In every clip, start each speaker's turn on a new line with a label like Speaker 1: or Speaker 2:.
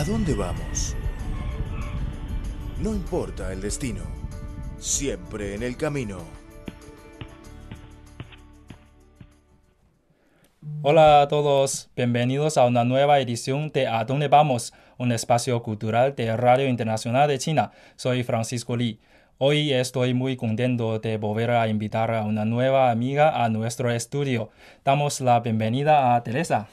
Speaker 1: ¿A dónde vamos? No importa el destino, siempre en el camino.
Speaker 2: Hola a todos, bienvenidos a una nueva edición de A dónde vamos, un espacio cultural de Radio Internacional de China. Soy Francisco Li. Hoy estoy muy contento de volver a invitar a una nueva amiga a nuestro estudio. Damos la bienvenida a Teresa.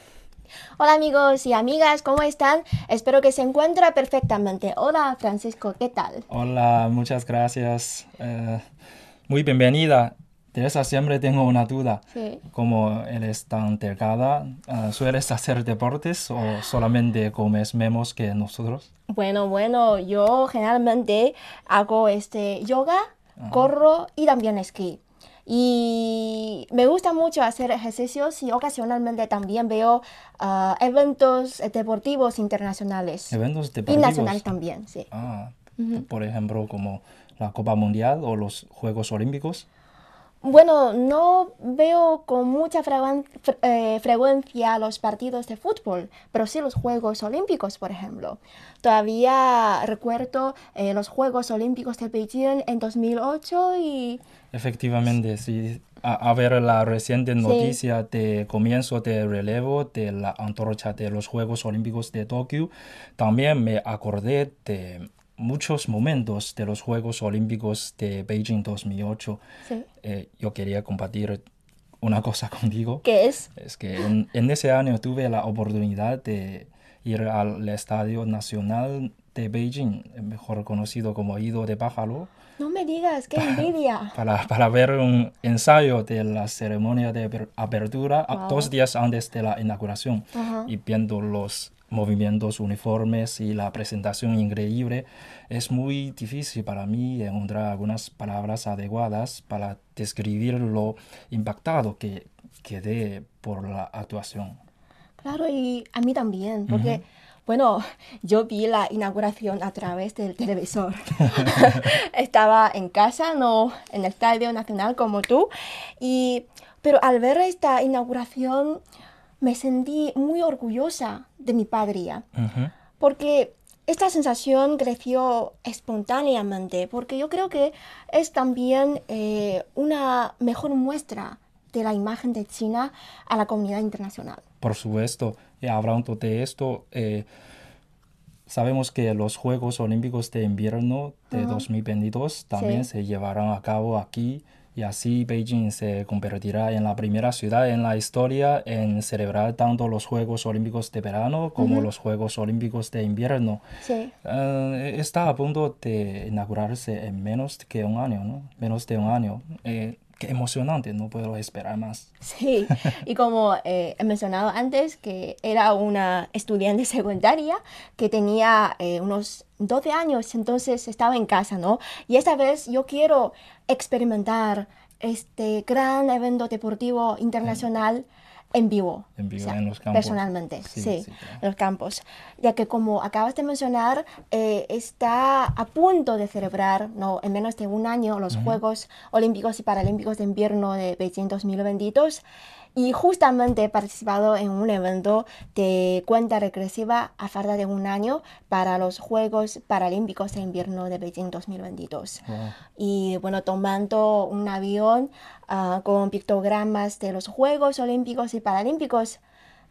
Speaker 3: Hola amigos y amigas, ¿cómo están? Espero que se encuentre perfectamente. Hola Francisco, ¿qué tal?
Speaker 2: Hola, muchas gracias. Eh, muy bienvenida. Teresa, siempre tengo una duda.
Speaker 3: Sí.
Speaker 2: Como eres tan delgada, eh, ¿sueles hacer deportes o solamente comes menos que nosotros?
Speaker 3: Bueno, bueno, yo generalmente hago este yoga, corro y también esquí. Y me gusta mucho hacer ejercicios y ocasionalmente también veo ah, eventos deportivos internacionales.
Speaker 2: Eventos
Speaker 3: Y
Speaker 2: deportivos.
Speaker 3: nacionales también, sí.
Speaker 2: Ah, por ejemplo, como la Copa Mundial o los Juegos Olímpicos.
Speaker 3: Bueno, no veo con mucha eh, frecuencia los partidos de fútbol, pero sí los Juegos Olímpicos, por ejemplo. Todavía recuerdo eh, los Juegos Olímpicos de Beijing en 2008 y
Speaker 2: Efectivamente, sí. A, a ver la reciente noticia de comienzo de relevo de la antorcha de los Juegos Olímpicos de Tokio, también me acordé de muchos momentos de los Juegos Olímpicos de Beijing 2008.
Speaker 3: sí.
Speaker 2: Eh, yo quería compartir una cosa contigo.
Speaker 3: ¿Qué es?
Speaker 2: Es que en, en ese año tuve la oportunidad de ir al Estadio Nacional de Beijing, mejor conocido como Ido de Pájaro,
Speaker 3: No me digas, qué envidia.
Speaker 2: para, para ver un ensayo de la ceremonia de aper- apertura
Speaker 3: Wow.
Speaker 2: dos días antes de la inauguración y viendo los movimientos uniformes y la presentación increíble, es muy difícil para mí encontrar algunas palabras adecuadas para describir lo impactado que quedé por la actuación.
Speaker 3: Claro, y a mí también, porque, bueno, yo vi la inauguración a través del televisor. Estaba en casa, no en el Estadio Nacional como tú, y, pero al ver esta inauguración me sentí muy orgullosa de mi patria,
Speaker 2: Ujú.
Speaker 3: porque esta sensación creció espontáneamente, porque yo creo que es también eh, una mejor muestra de la imagen de China a la comunidad internacional.
Speaker 2: Por supuesto, y hablando de esto, eh, sabemos que los Juegos Olímpicos de Invierno de 2022 también
Speaker 3: Sí.
Speaker 2: se llevarán a cabo aquí y así Beijing se convertirá en la primera ciudad en la historia en celebrar tanto los Juegos Olímpicos de verano como los Juegos Olímpicos de invierno.
Speaker 3: Sí.
Speaker 2: Eh, está a punto de inaugurarse en menos que un año, ¿no? Menos de un año. Eh, qué emocionante, no puedo esperar más.
Speaker 3: Sí, y como eh, he mencionado antes, que era una estudiante secundaria que tenía eh, unos 12 años, entonces estaba en casa, ¿no? Y esta vez yo quiero experimentar este gran evento deportivo internacional en vivo.
Speaker 2: En vivo, en los campos.
Speaker 3: Personalmente,
Speaker 2: Sí,
Speaker 3: sí,
Speaker 2: sí, claro.
Speaker 3: en los campos. Ya que como acabas de mencionar, eh, está a punto de celebrar, ¿no? en menos de un año, los Juegos Olímpicos y Paralímpicos de Invierno de Beijing 2022. Y justamente he participado en un evento de cuenta regresiva a falta de un año para los Juegos Paralímpicos de Invierno de Beijing 2022
Speaker 2: Wow.
Speaker 3: y bueno, tomando un avión ah, con pictogramas de los Juegos Olímpicos y Paralímpicos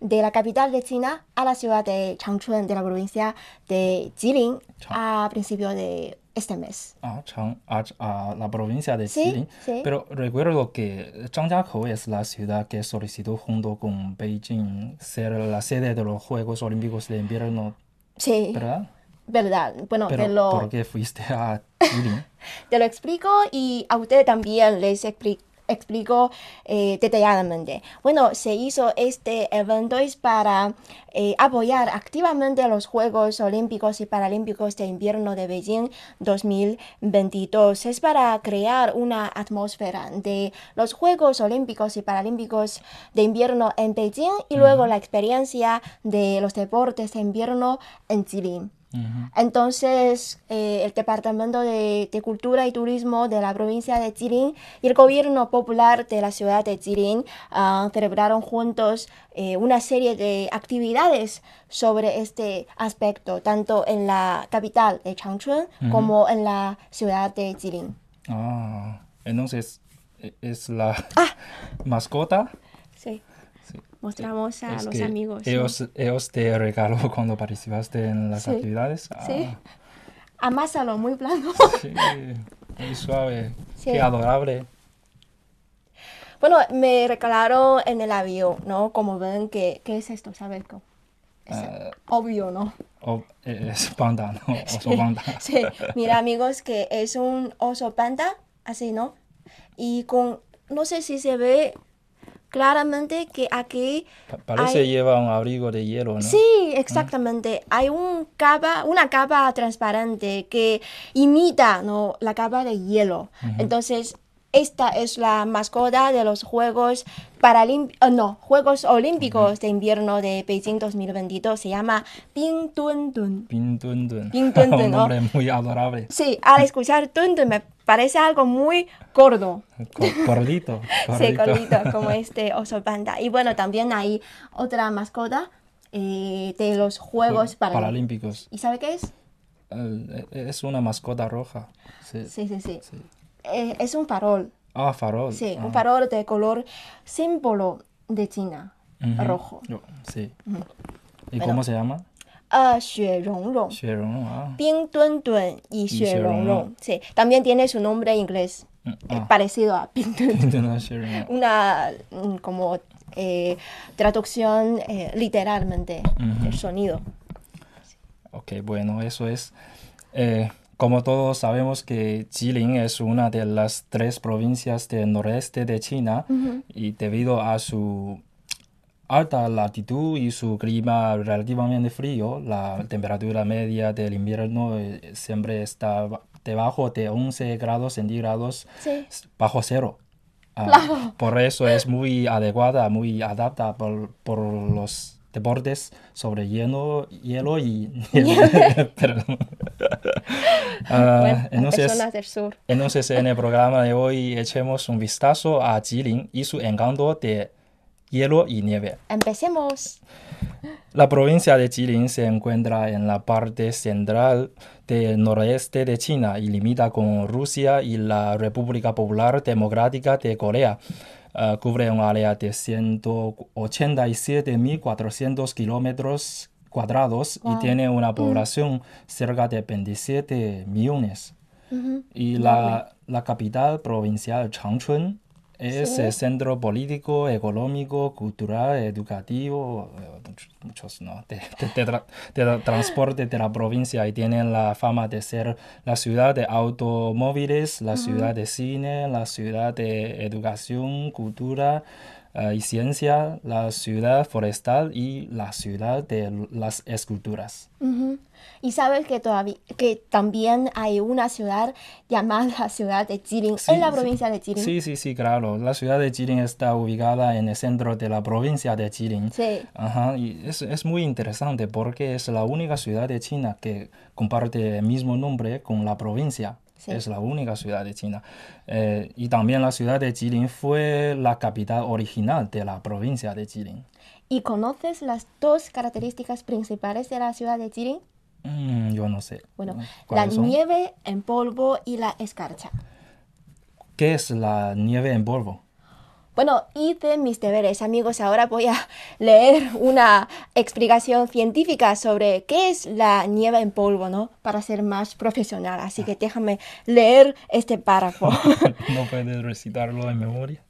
Speaker 3: de la capital de China a la ciudad de Changchun, de la provincia de Jilin, a principios de este mes.
Speaker 2: a, Chang- a- a la provincia de
Speaker 3: Sí,
Speaker 2: Jilin.
Speaker 3: sí.
Speaker 2: Pero recuerdo que Zhangjiakou es la ciudad que solicitó junto con Beijing ser la sede de los Juegos Olímpicos de Invierno,
Speaker 3: Sí,
Speaker 2: ¿verdad?
Speaker 3: verdad. Bueno,
Speaker 2: Pero
Speaker 3: te lo,
Speaker 2: ¿por qué fuiste a Jilin?
Speaker 3: te lo explico y a usted también les expli- explico eh, detalladamente. Bueno, se hizo este evento es para eh, apoyar activamente los Juegos Olímpicos y Paralímpicos de Invierno de Beijing 2022. Es para crear una atmósfera de los Juegos Olímpicos y Paralímpicos de Invierno en Beijing y luego la experiencia de los deportes de invierno en Entonces, eh, el Departamento de, de Cultura y Turismo de la provincia de Jilin y el gobierno popular de la ciudad de Jilin ah, celebraron juntos eh, una serie de actividades sobre este aspecto, tanto en la capital de Changchun como en la ciudad de Jilin.
Speaker 2: Ah, entonces e- es la
Speaker 3: Ah.
Speaker 2: mascota.
Speaker 3: Sí.
Speaker 2: Sí.
Speaker 3: Mostramos a
Speaker 2: Es
Speaker 3: los amigos.
Speaker 2: Ellos, ellos te regaló cuando participaste en las
Speaker 3: Sí.
Speaker 2: actividades.
Speaker 3: Sí.
Speaker 2: Ah,
Speaker 3: Amásalo, muy blando.
Speaker 2: sí, muy suave.
Speaker 3: Sí.
Speaker 2: Qué adorable.
Speaker 3: Bueno, me regalaron en el avión, ¿no? Como ven, que, ¿qué es esto? ¿Sabes? Es
Speaker 2: Ah.
Speaker 3: obvio, ¿no?
Speaker 2: O- es panda, ¿no? Oso panda.
Speaker 3: Sí, mira amigos que es un oso panda, así, ¿no? Y con, no sé si se ve claramente que aquí,
Speaker 2: Pa- Parece
Speaker 3: Hay-
Speaker 2: lleva un abrigo de hielo, ¿no?
Speaker 3: sí, exactamente, hay un capa, una capa transparente que imita, ¿no? La capa de hielo. Entonces, esta es la mascota de los Juegos Paralímpicos, no, Juegos Olímpicos de Invierno de Beijing 2022. Se llama Ping Dun Dun.
Speaker 2: Pin Dun Dun.
Speaker 3: Pin Dun Dun,
Speaker 2: un
Speaker 3: ¿no?
Speaker 2: nombre muy adorable.
Speaker 3: Sí, al escuchar Dun Dun me parece algo muy gordo.
Speaker 2: Gordito.
Speaker 3: Sí,
Speaker 2: gordito.
Speaker 3: como este oso panda. Y bueno, también hay otra mascota eh, de los Juegos Paralímpicos.
Speaker 2: Paralímpicos.
Speaker 3: ¿Y sabe qué es?
Speaker 2: Eh, Es una mascota roja. Sí.
Speaker 3: Sí, sí, sí. Eh, es un farol.
Speaker 2: Ah, farol.
Speaker 3: Sí,
Speaker 2: Ah.
Speaker 3: un farol de color símbolo de China, rojo.
Speaker 2: Sí. ¿Y
Speaker 3: Bueno.
Speaker 2: cómo se llama?
Speaker 3: Ah, Rong.
Speaker 2: Xuerong, ah.
Speaker 3: Ping Dun Dun y Xue Rong. Sí, también tiene su nombre inglés,
Speaker 2: Mm,
Speaker 3: eh,
Speaker 2: ah.
Speaker 3: parecido a Ping Dun Dun.
Speaker 2: No, Xuerong.
Speaker 3: una mm, como eh, traducción eh, literalmente del sonido.
Speaker 2: Ok, bueno, eso es. eh, como todos sabemos que Jilin es una de las tres provincias del noreste de China y debido a su alta latitud y su clima relativamente frío, la temperatura media del invierno eh, siempre está ba- debajo de 11 grados centígrados
Speaker 3: Sí.
Speaker 2: bajo cero. Ah. Por eso es muy adecuada, muy adapta por, por los deportes sobre hielo, hielo y... Perdón. Ah,
Speaker 3: Bueno,
Speaker 2: entonces,
Speaker 3: del sur.
Speaker 2: entonces, en el programa de hoy echemos un vistazo a Jilin y su encanto de hielo y nieve.
Speaker 3: Empecemos.
Speaker 2: La provincia de Jilin se encuentra en la parte central del noreste de China y limita con Rusia y la República Popular Democrática de Corea. Ah, cubre un área de 187.400 kilómetros cuadrados y tiene una población cerca de 27 millones. Y la, la capital provincial, Changchun, es
Speaker 3: Sí.
Speaker 2: el centro político, económico, cultural, educativo, eh, much- muchos, ¿no? de, de- de tra- de tra- transporte de la provincia y tiene la fama de ser la ciudad de automóviles, la ciudad de cine, la ciudad de educación, cultura eh, y ciencia, la ciudad forestal y la ciudad de las esculturas.
Speaker 3: Ujú. Y sabes que todavía que también hay una ciudad llamada ciudad de Jilin
Speaker 2: Sí,
Speaker 3: en la
Speaker 2: sí.
Speaker 3: provincia de Jilin.
Speaker 2: Sí, sí, sí, claro. La ciudad de Jilin está ubicada en el centro de la provincia de Jilin.
Speaker 3: Sí.
Speaker 2: Ajá, y es, es muy interesante porque es la única ciudad de China que comparte el mismo nombre con la provincia.
Speaker 3: Sí.
Speaker 2: Es la única ciudad de China. Eh, y también la ciudad de Jilin fue la capital original de la provincia de Jilin.
Speaker 3: ¿Y conoces las dos características principales de la ciudad de Jilin?
Speaker 2: Mm, yo no sé.
Speaker 3: Bueno, la nieve en polvo y la escarcha.
Speaker 2: ¿Qué es la nieve en polvo?
Speaker 3: Bueno, hice mis deberes, amigos. Ahora voy a leer una explicación científica sobre qué es la nieve en polvo, ¿no? Para ser más profesional. Así que déjame leer este párrafo.
Speaker 2: ¿No puedes recitarlo en memoria?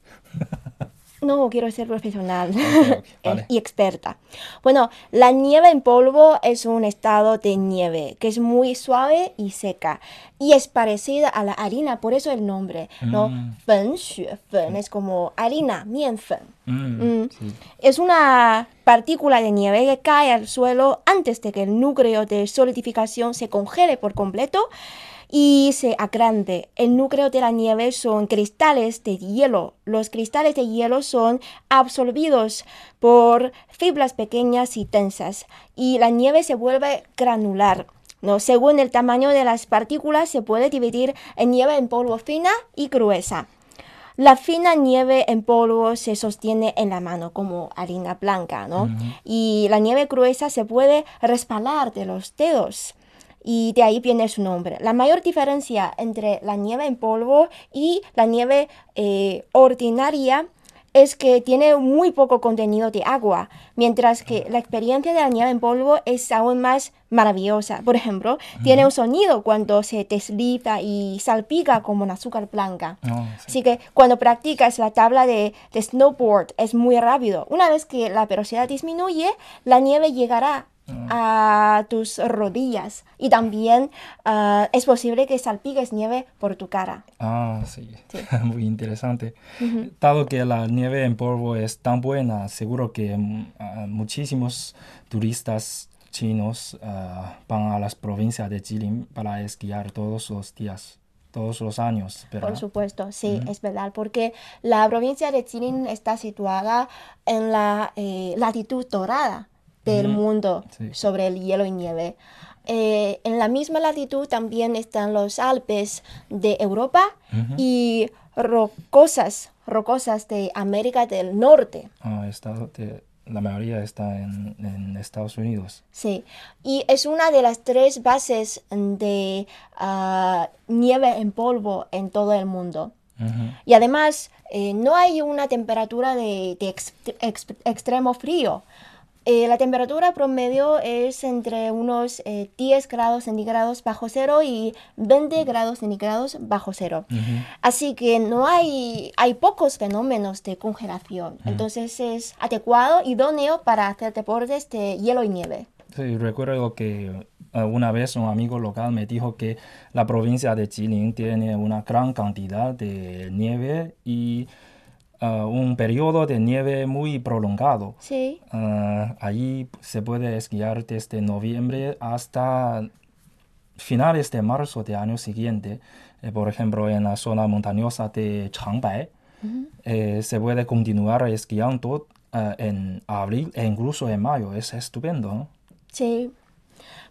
Speaker 3: No, quiero ser profesional
Speaker 2: vale.
Speaker 3: y experta. Bueno, la nieve en polvo es un estado de nieve que es muy suave y seca y es parecida a la harina, por eso el nombre, ¿no?
Speaker 2: Mm.
Speaker 3: Fen, xue, fen, es como harina, mienfen.
Speaker 2: Mm,
Speaker 3: Mm.
Speaker 2: sí.
Speaker 3: Es una partícula de nieve que cae al suelo antes de que el núcleo de solidificación se congele por completo y se agrande. El núcleo de la nieve son cristales de hielo. Los cristales de hielo son absorbidos por fibras pequeñas y tensas y la nieve se vuelve granular. ¿no? Según el tamaño de las partículas, se puede dividir en nieve en polvo fina y gruesa. La fina nieve en polvo se sostiene en la mano como harina blanca, ¿no? Y la nieve gruesa se puede resbalar de los dedos. Y de ahí viene su nombre. La mayor diferencia entre la nieve en polvo y la nieve eh, ordinaria es que tiene muy poco contenido de agua, mientras que la experiencia de la nieve en polvo es aún más maravillosa. Por ejemplo, tiene un sonido cuando se desliza y salpica como una azúcar blanca.
Speaker 2: Oh, sí.
Speaker 3: Así que cuando practicas la tabla de, de snowboard es muy rápido. Una vez que la velocidad disminuye, la nieve llegará a tus rodillas. Y también ah, es posible que salpiques nieve por tu cara.
Speaker 2: Ah, sí, muy interesante. Dado que la nieve en polvo es tan buena, seguro que mm, ah, muchísimos turistas chinos ah, van a las provincias de Jilin para esquiar todos los días, todos los años, ¿verdad?
Speaker 3: Por supuesto, sí, es verdad, porque la provincia de Jilin está situada en la eh, latitud dorada del mundo
Speaker 2: Sí.
Speaker 3: sobre el hielo y nieve. Eh, en la misma latitud también están los Alpes de Europa y rocosas, rocosas de América del Norte.
Speaker 2: Ah, estado de- la mayoría está en, en Estados Unidos.
Speaker 3: Sí, y es una de las tres bases de ah, nieve en polvo en todo el mundo.
Speaker 2: Ujú.
Speaker 3: Y además, eh, no hay una temperatura de, de ex- ex- extremo frío. Eh, la temperatura promedio es entre unos eh, 10 grados centígrados bajo cero y 20 grados centígrados bajo cero. Así que no hay, hay pocos fenómenos de congelación. Entonces es adecuado, idóneo para hacer deportes de hielo y nieve.
Speaker 2: Sí, recuerdo que eh, una vez un amigo local me dijo que la provincia de Jilin tiene una gran cantidad de nieve y eh, un periodo de nieve muy prolongado.
Speaker 3: Sí.
Speaker 2: Eh, allí se puede esquiar desde noviembre hasta finales de marzo del año siguiente. Eh, por ejemplo, en la zona montañosa de Changbai, eh, se puede continuar esquiando eh, en abril e incluso en mayo. Es estupendo, ¿no?
Speaker 3: Sí,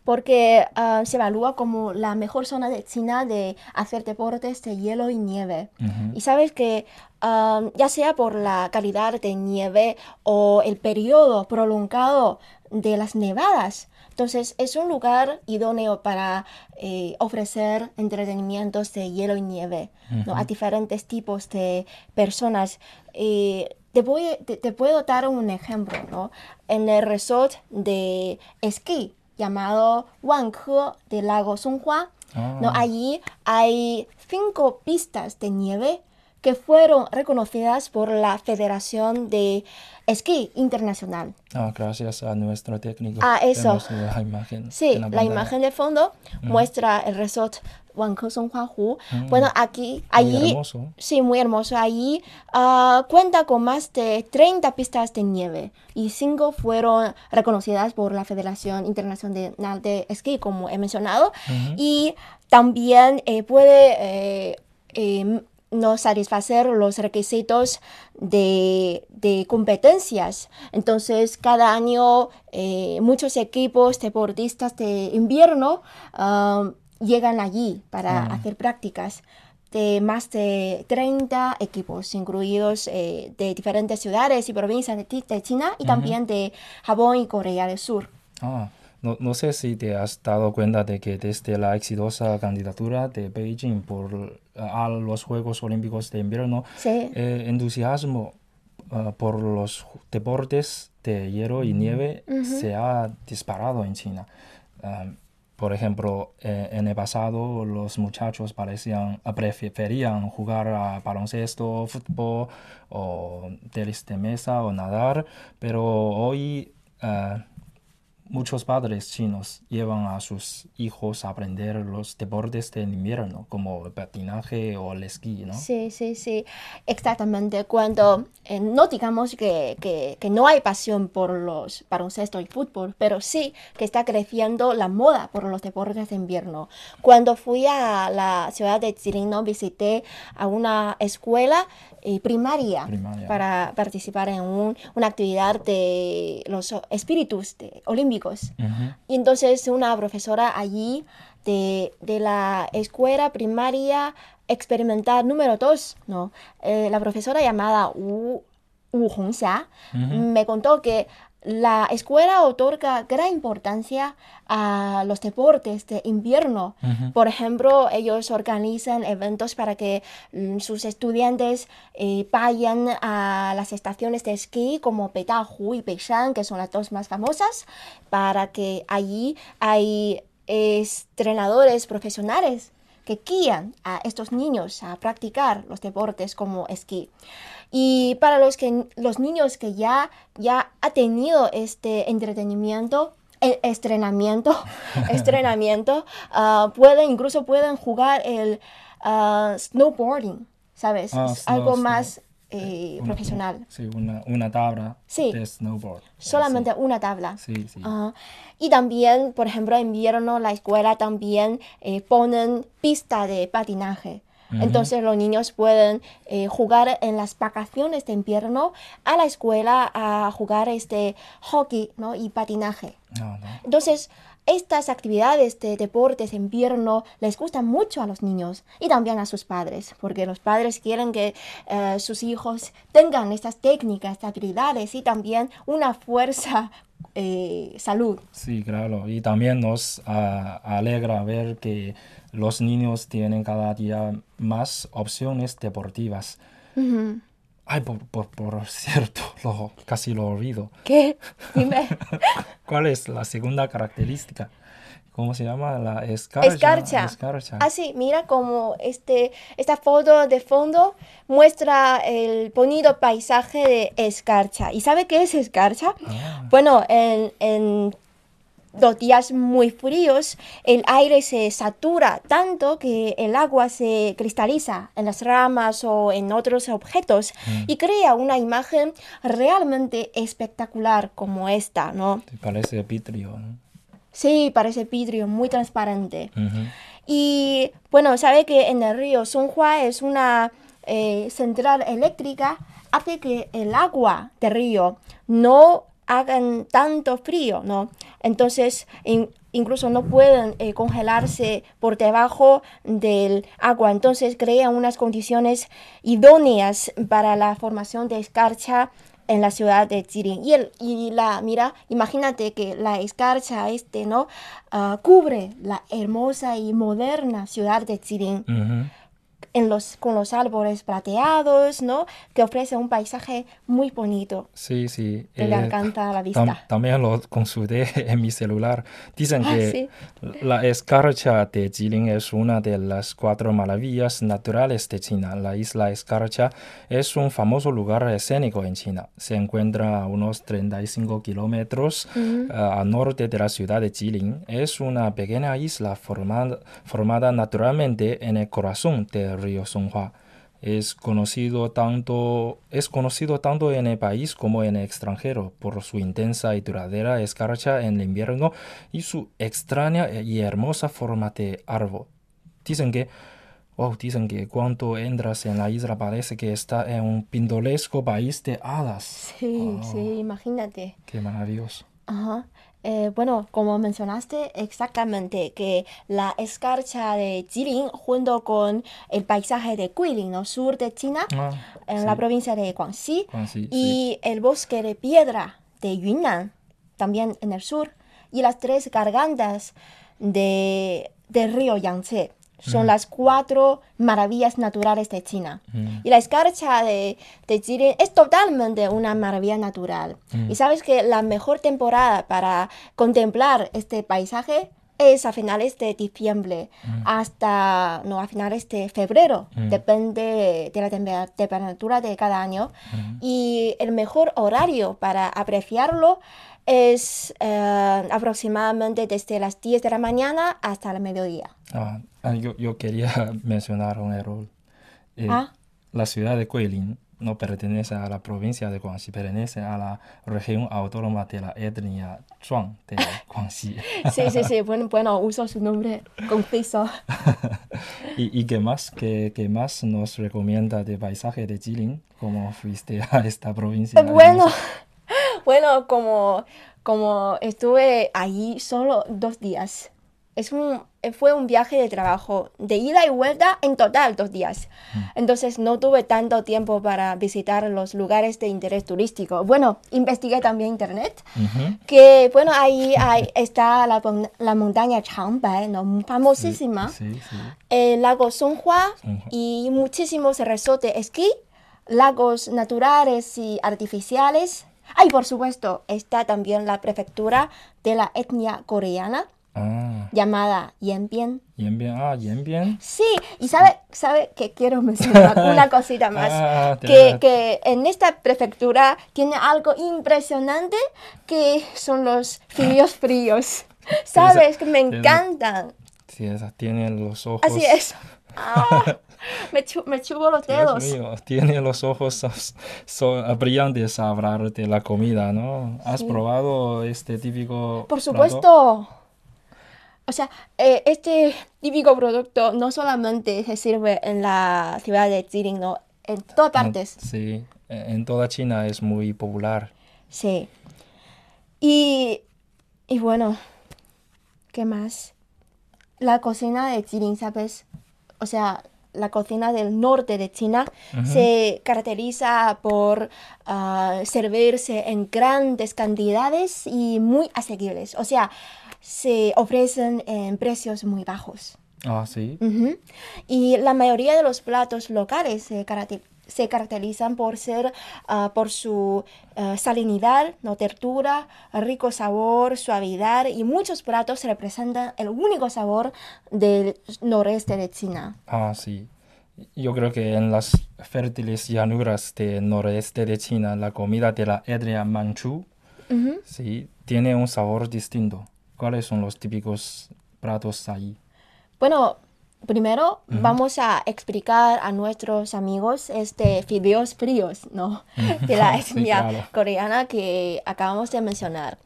Speaker 3: porque ah, se evalúa como la mejor zona de China de hacer deportes de hielo y nieve. Y sabes que ya sea por la calidad de nieve o el periodo prolongado de las nevadas, entonces es un lugar idóneo para eh, ofrecer entretenimientos de hielo y nieve ¿no? a diferentes tipos de personas. Eh, te, voy, te, te puedo dar un ejemplo, ¿no? En el resort de esquí llamado Wanke del lago Songhua, ¿no?
Speaker 2: Ah.
Speaker 3: Allí hay cinco pistas de nieve que fueron reconocidas por la Federación de Esquí Internacional.
Speaker 2: Ah, gracias a nuestro técnico.
Speaker 3: Ah, eso.
Speaker 2: La imagen.
Speaker 3: Sí, la,
Speaker 2: pantalla.
Speaker 3: imagen de fondo muestra el resort Wanke Songhua Hu. Bueno, aquí, allí,
Speaker 2: hermoso.
Speaker 3: sí, muy hermoso. Allí ah, cuenta con más de 30 pistas de nieve y cinco fueron reconocidas por la Federación Internacional de Esquí, como he mencionado. Y también eh, puede eh, eh, no satisfacer los requisitos de, de competencias. Entonces, cada año eh, muchos equipos deportistas de invierno ah, llegan allí para hacer prácticas de más de 30 equipos, incluidos eh, de diferentes ciudades y provincias de, de China y también de Japón y Corea del Sur.
Speaker 2: Ah, no, no sé si te has dado cuenta de que desde la exitosa candidatura de Beijing por, a los Juegos Olímpicos de Invierno,
Speaker 3: Sí.
Speaker 2: el entusiasmo ah, por los deportes de hielo y nieve se ha disparado en China. Ah, por ejemplo, eh, en el pasado los muchachos parecían, ah, preferían jugar a baloncesto, fútbol o tenis de mesa o nadar, pero hoy muchos padres chinos llevan a sus hijos a aprender los deportes del invierno, como el patinaje o el esquí, ¿no?
Speaker 3: Sí, sí, sí, exactamente. Cuando eh, no digamos que, que- que no hay pasión por los baloncesto y fútbol, pero sí que está creciendo la moda por los deportes de invierno. Cuando fui a la ciudad de Jilin, ¿no? visité a una escuela eh, primaria,
Speaker 2: Primaria.
Speaker 3: para participar en un- una actividad de los espíritus de- Y entonces una profesora allí de, de la escuela primaria experimental número 2, ¿no? Eh, la profesora llamada Wu, Wu Hongxia me contó que la escuela otorga gran importancia a los deportes de invierno. Por ejemplo, ellos organizan eventos para que mm, sus estudiantes eh, vayan a las estaciones de esquí como Petahu y Beishan, que son las dos más famosas, para que allí hay entrenadores profesionales que guían a estos niños a practicar los deportes como esquí. Y para los, que, los niños que ya, ya ha tenido este entretenimiento, el estrenamiento, estrenamiento, ah, pueden, incluso pueden jugar el ah, snowboarding, ¿sabes?
Speaker 2: Ah,
Speaker 3: Es algo
Speaker 2: snow,
Speaker 3: más eh,
Speaker 2: Una-
Speaker 3: profesional.
Speaker 2: Sí, una, una tabla
Speaker 3: Sí.
Speaker 2: de snowboard.
Speaker 3: Solamente una tabla.
Speaker 2: Sí, sí.
Speaker 3: Y también, por ejemplo, en invierno la escuela también eh, ponen pista de patinaje. Entonces los niños pueden eh, jugar en las vacaciones de invierno a la escuela a jugar este hockey ¿no? y patinaje.
Speaker 2: No, no.
Speaker 3: Entonces, estas actividades de deportes de invierno les gustan mucho a los niños y también a sus padres, porque los padres quieren que eh, sus hijos tengan estas técnicas, estas habilidades y también una fuerza, eh, salud.
Speaker 2: Sí, claro. Y también nos ah, alegra ver que los niños tienen cada día más opciones deportivas.
Speaker 3: Ujú.
Speaker 2: Ay, por, por, por cierto, lo, casi lo olvido.
Speaker 3: ¿Qué? Dime.
Speaker 2: ¿Cuál es la segunda característica? ¿Cómo se llama? La escarcha.
Speaker 3: Escarcha.
Speaker 2: Escarcha.
Speaker 3: Ah, sí, mira como este, esta foto de fondo muestra el bonito paisaje de escarcha. ¿Y sabe qué es escarcha?
Speaker 2: Ah.
Speaker 3: Bueno, en, en los días muy fríos, el aire se satura tanto que el agua se cristaliza en las ramas o en otros objetos y crea una imagen realmente espectacular como esta, ¿no?
Speaker 2: Parece vitrio. ¿no?
Speaker 3: Sí, parece vidrio, muy transparente. Y bueno, sabe que en el río Songhua es una eh, central eléctrica, hace que el agua del río no hagan tanto frío, ¿no? Entonces, in- incluso no pueden eh, congelarse por debajo del agua. Entonces, crea unas condiciones idóneas para la formación de escarcha en la ciudad de Jilin. Y, el, y la, mira, imagínate que la escarcha este, ¿no? Ah, cubre la hermosa y moderna ciudad de Jilin
Speaker 2: Ujú.
Speaker 3: En los, con los árboles plateados, ¿no? Que ofrece un paisaje muy bonito.
Speaker 2: Sí, sí.
Speaker 3: Que le
Speaker 2: eh,
Speaker 3: encanta la
Speaker 2: tam-
Speaker 3: vista.
Speaker 2: también lo consulté en mi celular. Dicen
Speaker 3: Ah,
Speaker 2: que
Speaker 3: sí.
Speaker 2: la escarcha de Jilin es una de las cuatro maravillas naturales de China. La isla Escarcha es un famoso lugar escénico en China. Se encuentra a unos 35 kilómetros eh, al norte de la ciudad de Jilin. Es una pequeña isla formada, formada naturalmente en el corazón del río Songhua. Es conocido, tanto, es conocido tanto en el país como en el extranjero por su intensa y duradera escarcha en el invierno y su extraña y hermosa forma de árbol. Dicen que, oh, dicen que cuando entras en la isla parece que está en un pintoresco país de hadas.
Speaker 3: Sí,
Speaker 2: Oh,
Speaker 3: sí, imagínate.
Speaker 2: Qué maravilloso.
Speaker 3: Ajá. Eh, bueno, como mencionaste exactamente, que la escarcha de Jilin junto con el paisaje de Guilin, ¿no? sur de China,
Speaker 2: Ah,
Speaker 3: en
Speaker 2: sí.
Speaker 3: la provincia de Guangxi,
Speaker 2: Guangxi, sí.
Speaker 3: y el bosque de piedra de Yunnan, también en el sur, y las tres gargantas de, del río Yangtze. Son las cuatro maravillas naturales de China.
Speaker 2: Mm.
Speaker 3: Y la escarcha de, de Jilin es totalmente una maravilla natural. Y sabes que la mejor temporada para contemplar este paisaje es a finales de diciembre hasta, no, a finales de febrero. Depende de la tempe- temperatura de cada año. Y el mejor horario para apreciarlo es eh, aproximadamente desde las 10 de la mañana hasta el mediodía.
Speaker 2: Ah, ah, yo, yo quería mencionar un error. Eh,
Speaker 3: Ah.
Speaker 2: La ciudad de Guilin no pertenece a la provincia de Guangxi, pertenece a la región autónoma de la etnia Zhuang de Guangxi.
Speaker 3: Sí, sí, sí. Bueno, bueno uso su nombre conciso.
Speaker 2: ¿Y, y qué más? ¿Qué, qué más nos recomienda de paisaje de Jilin? ¿Cómo fuiste a esta provincia?
Speaker 3: Bueno? Bueno, como, como estuve ahí solo dos días. Es un, eh, fue un viaje de trabajo de ida y vuelta en total dos días. Entonces no tuve tanto tiempo para visitar los lugares de interés turístico. Bueno, investigué también internet, que bueno, ahí, ahí está la, la montaña Changbai, ¿no? famosísima.
Speaker 2: Sí, sí.
Speaker 3: el lago Songhua y muchísimos resorts de esquí, lagos naturales y artificiales. Ah, y por supuesto, está también la prefectura de la etnia coreana
Speaker 2: Ah,
Speaker 3: llamada Yanbian.
Speaker 2: Yanbian. Ah, Yanbian.
Speaker 3: Sí, y sabe, sabe que quiero mencionar una cosita más.
Speaker 2: Ah, de
Speaker 3: que, que en esta prefectura tiene algo impresionante que son los fríos fríos. ¿Sabes? Que me encantan.
Speaker 2: Sí, esa tiene los ojos.
Speaker 3: Así es. Ah, me, chu- me chupo los
Speaker 2: Dios
Speaker 3: dedos.
Speaker 2: mío, tiene los ojos so- so- brillantes a hablar de la comida, ¿no? ¿Has
Speaker 3: Sí.
Speaker 2: probado este típico
Speaker 3: Por
Speaker 2: plato?
Speaker 3: O sea, eh, este típico producto no solamente se sirve en la ciudad de Jilin, no, en todas partes.
Speaker 2: Sí, en en toda China es muy popular.
Speaker 3: Sí. Y, y bueno, ¿qué más? La cocina de Jilin, ¿sabes? O sea, la cocina del norte de China se caracteriza por ah, servirse en grandes cantidades y muy asequibles. O sea, se ofrecen en precios muy bajos.
Speaker 2: Ah, sí.
Speaker 3: Y la mayoría de los platos locales se, caracte- se caracterizan por ser, ah, por su ah, salinidad, no textura, rico sabor, suavidad y muchos platos representan el único sabor del noreste de China.
Speaker 2: Ah, sí. Yo creo que en las fértiles llanuras del noreste de China, la comida de la etnia manchú, sí, tiene un sabor distinto. ¿Cuáles son los típicos platos ahí?
Speaker 3: Bueno, primero vamos a explicar a nuestros amigos este fideos fríos, ¿no? De la
Speaker 2: Sí,
Speaker 3: etnia
Speaker 2: claro.
Speaker 3: coreana que acabamos de mencionar.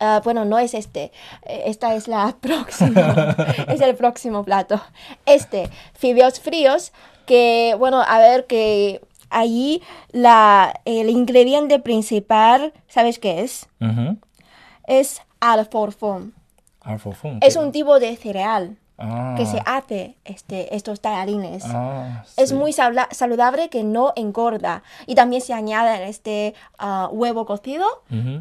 Speaker 3: Ah, bueno, no es este. Eh, Esta es la próxima. es el próximo plato. Este, fideos fríos, que, bueno, a ver que ahí la, el ingrediente principal, ¿sabes qué es?
Speaker 2: Ujú.
Speaker 3: Es alforfón. Es un tipo de cereal
Speaker 2: Ah,
Speaker 3: que se hace este, estos tallarines.
Speaker 2: ah,
Speaker 3: Es muy saludable que no engorda. Y también se añade este ah, huevo cocido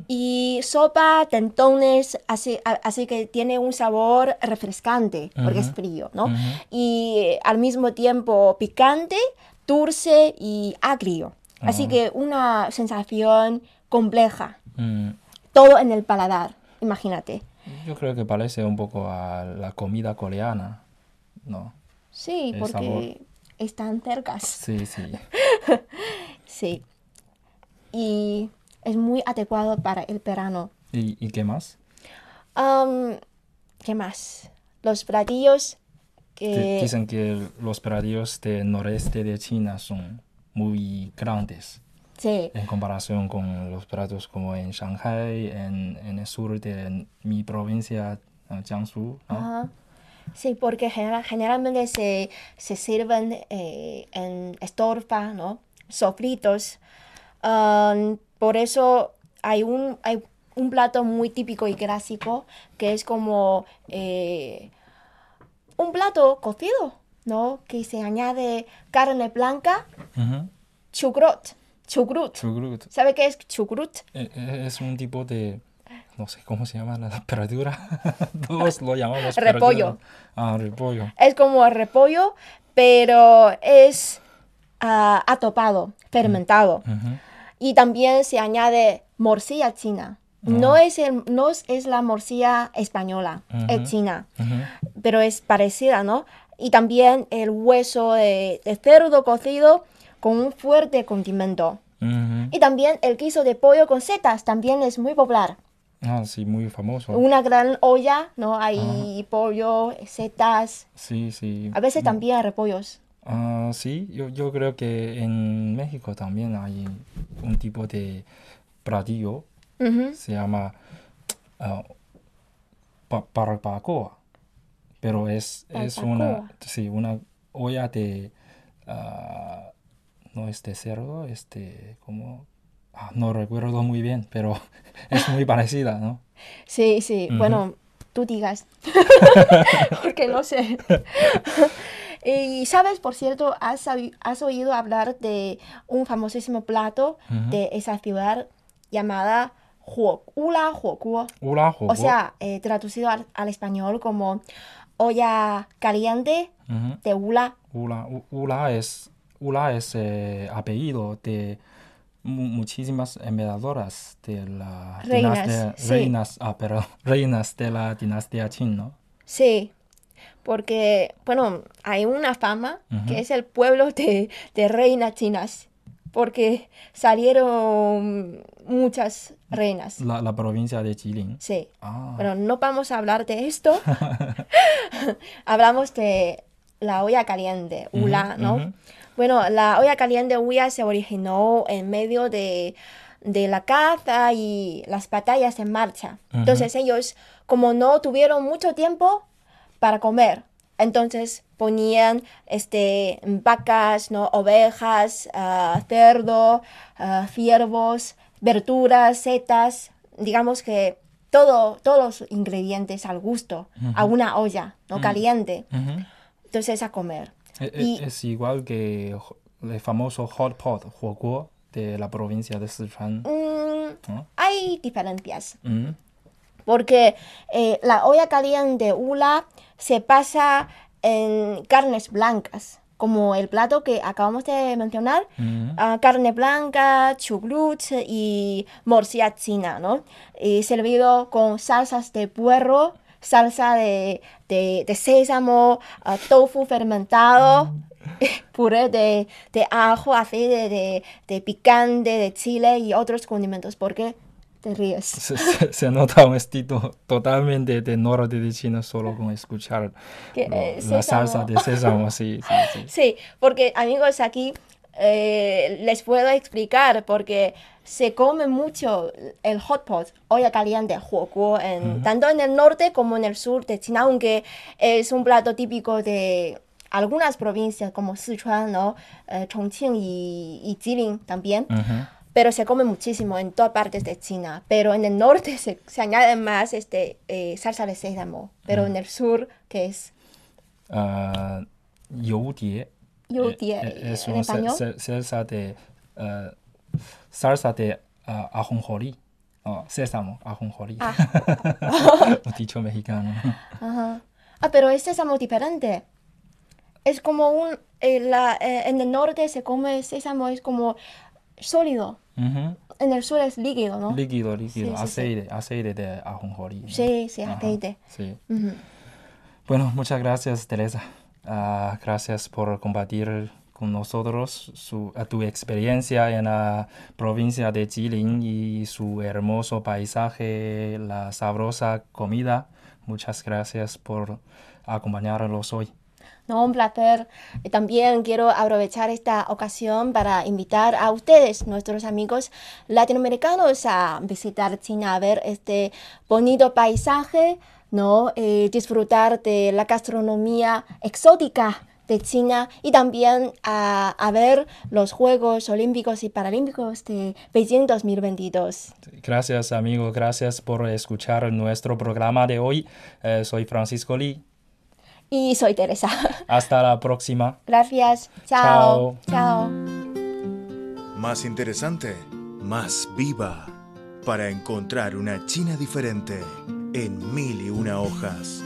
Speaker 3: y sopa, tentones, así, a- así que tiene un sabor refrescante porque es frío, ¿no? Y eh, al mismo tiempo picante, dulce y agrio. Así que una sensación compleja.
Speaker 2: Mm,
Speaker 3: Todo en el paladar, imagínate.
Speaker 2: Yo creo que parece un poco a la comida coreana, ¿no?
Speaker 3: Sí,
Speaker 2: El
Speaker 3: porque están cercas.
Speaker 2: Sí, sí.
Speaker 3: Sí. Y es muy adecuado para el verano.
Speaker 2: ¿Y, y qué más?
Speaker 3: Am, ¿Qué más? Los platillos que...
Speaker 2: Dicen que los platillos del noreste de China son muy grandes
Speaker 3: Sí,
Speaker 2: en comparación con los platos como en Shanghai, en, en el sur de mi provincia, eh, Jiangsu, ¿no?
Speaker 3: ajá. Sí, porque genera- generalmente se, se sirven eh, en estofa, ¿no? Sofritos. Am, por eso hay un, hay un plato muy típico y clásico que es como eh, un plato cocido, ¿no? Que se añade carne blanca,
Speaker 2: Ujú.
Speaker 3: chucrut, chucrut.
Speaker 2: Chucrut.
Speaker 3: ¿Sabe qué es chucrut?
Speaker 2: Eh, eh, Es un tipo de, no sé cómo se llama la verdura. Todos lo llamamos
Speaker 3: Repollo.
Speaker 2: Ah, repollo.
Speaker 3: Es como el repollo, pero es ah, atopado, fermentado.
Speaker 2: Ujú.
Speaker 3: Y también se añade morcilla china. No,
Speaker 2: Ah.
Speaker 3: es el- no es- es la morcilla española, es
Speaker 2: Ujú.
Speaker 3: china, pero es parecida, ¿no? Y también el hueso de, de cerdo cocido con un fuerte condimento. Y también el guiso de pollo con setas también es muy popular.
Speaker 2: Ah, sí, muy famoso.
Speaker 3: Una gran olla, ¿no? Hay pollo, setas,
Speaker 2: Sí, sí.
Speaker 3: a veces también repollos.
Speaker 2: Ah, sí, yo, yo creo que en México también hay un tipo de platillo,
Speaker 3: Ujú.
Speaker 2: se llama ah, barbacoa, pero es, es una, sí, una olla de, ah, no es de cerdo, es de como Ah, no recuerdo muy bien, pero es muy parecida, ¿no?
Speaker 3: Sí, sí, bueno, tú digas, porque no sé. y sabes, por cierto, ¿has, has oído hablar de un famosísimo plato de esa ciudad llamada Huo- Ula O sea, eh, traducido al, al español como olla caliente de Ula.
Speaker 2: Ula, Ula es, Ula es eh, apellido de mu- muchísimas empezadoras de la
Speaker 3: Reinas,
Speaker 2: dinastía,
Speaker 3: sí.
Speaker 2: reinas, ah, perdón, reinas de la dinastía Qin, ¿no?
Speaker 3: Sí, porque, bueno, hay una fama que es el pueblo de, de reinas chinas, porque salieron muchas reinas.
Speaker 2: La, la provincia de Jilin.
Speaker 3: Sí.
Speaker 2: Ah,
Speaker 3: Pero no vamos a hablar de esto. Hablamos de la olla caliente, Ula, ¿no? Bueno, la olla caliente Ula se originó en medio de, de la caza y las batallas en marcha. Entonces ellos, como no tuvieron mucho tiempo para comer, entonces ponían este, vacas, ¿no? ovejas, ah, cerdo, ah, ciervos, verduras, setas, digamos que todo, todos los ingredientes al gusto, a una olla, ¿no? Caliente. Entonces a comer.
Speaker 2: E- e-
Speaker 3: Y-
Speaker 2: Es igual que el famoso hot pot, huoguo, de la provincia de Sichuan.
Speaker 3: Mm,
Speaker 2: ¿no?
Speaker 3: hay diferencias.
Speaker 2: Mm,
Speaker 3: Porque eh, la olla caliente Ula se pasa en carnes blancas, como el plato que acabamos de mencionar.
Speaker 2: mm,
Speaker 3: ah, carne blanca, chucrut y morcilla china, ¿no? Y servido con salsas de puerro, salsa de, de, de sésamo, ah, tofu fermentado, puré de, de ajo, aceite de, de picante, de chile y otros condimentos. ¿Por qué te ríes?
Speaker 2: Se, se- se nota un estilo totalmente de norte de China solo con escuchar
Speaker 3: Que,
Speaker 2: lo-
Speaker 3: eh,
Speaker 2: la salsa de sésamo, sí, sí, sí.
Speaker 3: Sí, porque amigos, aquí eh, les puedo explicar porque se come mucho el hot pot, olla caliente, huoguo, en, tanto en el norte como en el sur de China, aunque es un plato típico de algunas provincias como Sichuan, ¿no? Eh, Chongqing y, y Jilin también. Pero se come muchísimo en todas partes de China. Pero en el norte se, se añade más este, eh, salsa de sésamo. Pero en el sur, que es.
Speaker 2: Youdie, eh, eh, es
Speaker 3: ¿en
Speaker 2: una sa-
Speaker 3: español?
Speaker 2: sa- salsa de ah, salsa de ajonjolí. Oh, sésamo, ajonjolí.
Speaker 3: Ah.
Speaker 2: Dicho mexicano.
Speaker 3: Ajá. Ah, pero es sésamo diferente. Es como un... eh, la- eh, en el norte se come sésamo, es como sólido. En el sur es líquido, ¿no?
Speaker 2: Líquido, líquido,
Speaker 3: Sí, sí, sí.
Speaker 2: aceite, aceite de ajonjolí. ¿no?
Speaker 3: Sí, sí,
Speaker 2: Ajá,
Speaker 3: aceite.
Speaker 2: Sí. Bueno, muchas gracias, Teresa. Ah, gracias por compartir con nosotros su, a tu experiencia en la provincia de Jilin y su hermoso paisaje, la sabrosa comida. Muchas gracias por acompañarnos hoy.
Speaker 3: No, un placer. También quiero aprovechar esta ocasión para invitar a ustedes, nuestros amigos latinoamericanos, a visitar China, a ver este bonito paisaje, ¿no? Eh, disfrutar de la gastronomía exótica de China y también a, a ver los Juegos Olímpicos y Paralímpicos de Beijing 2022.
Speaker 2: Gracias, amigo. Gracias por escuchar nuestro programa de hoy. Eh, soy Francisco Lee.
Speaker 3: Y soy Teresa.
Speaker 2: Hasta la próxima.
Speaker 3: Gracias. Chao. Chao.
Speaker 1: Más interesante, más viva, para encontrar una China diferente en mil y una hojas.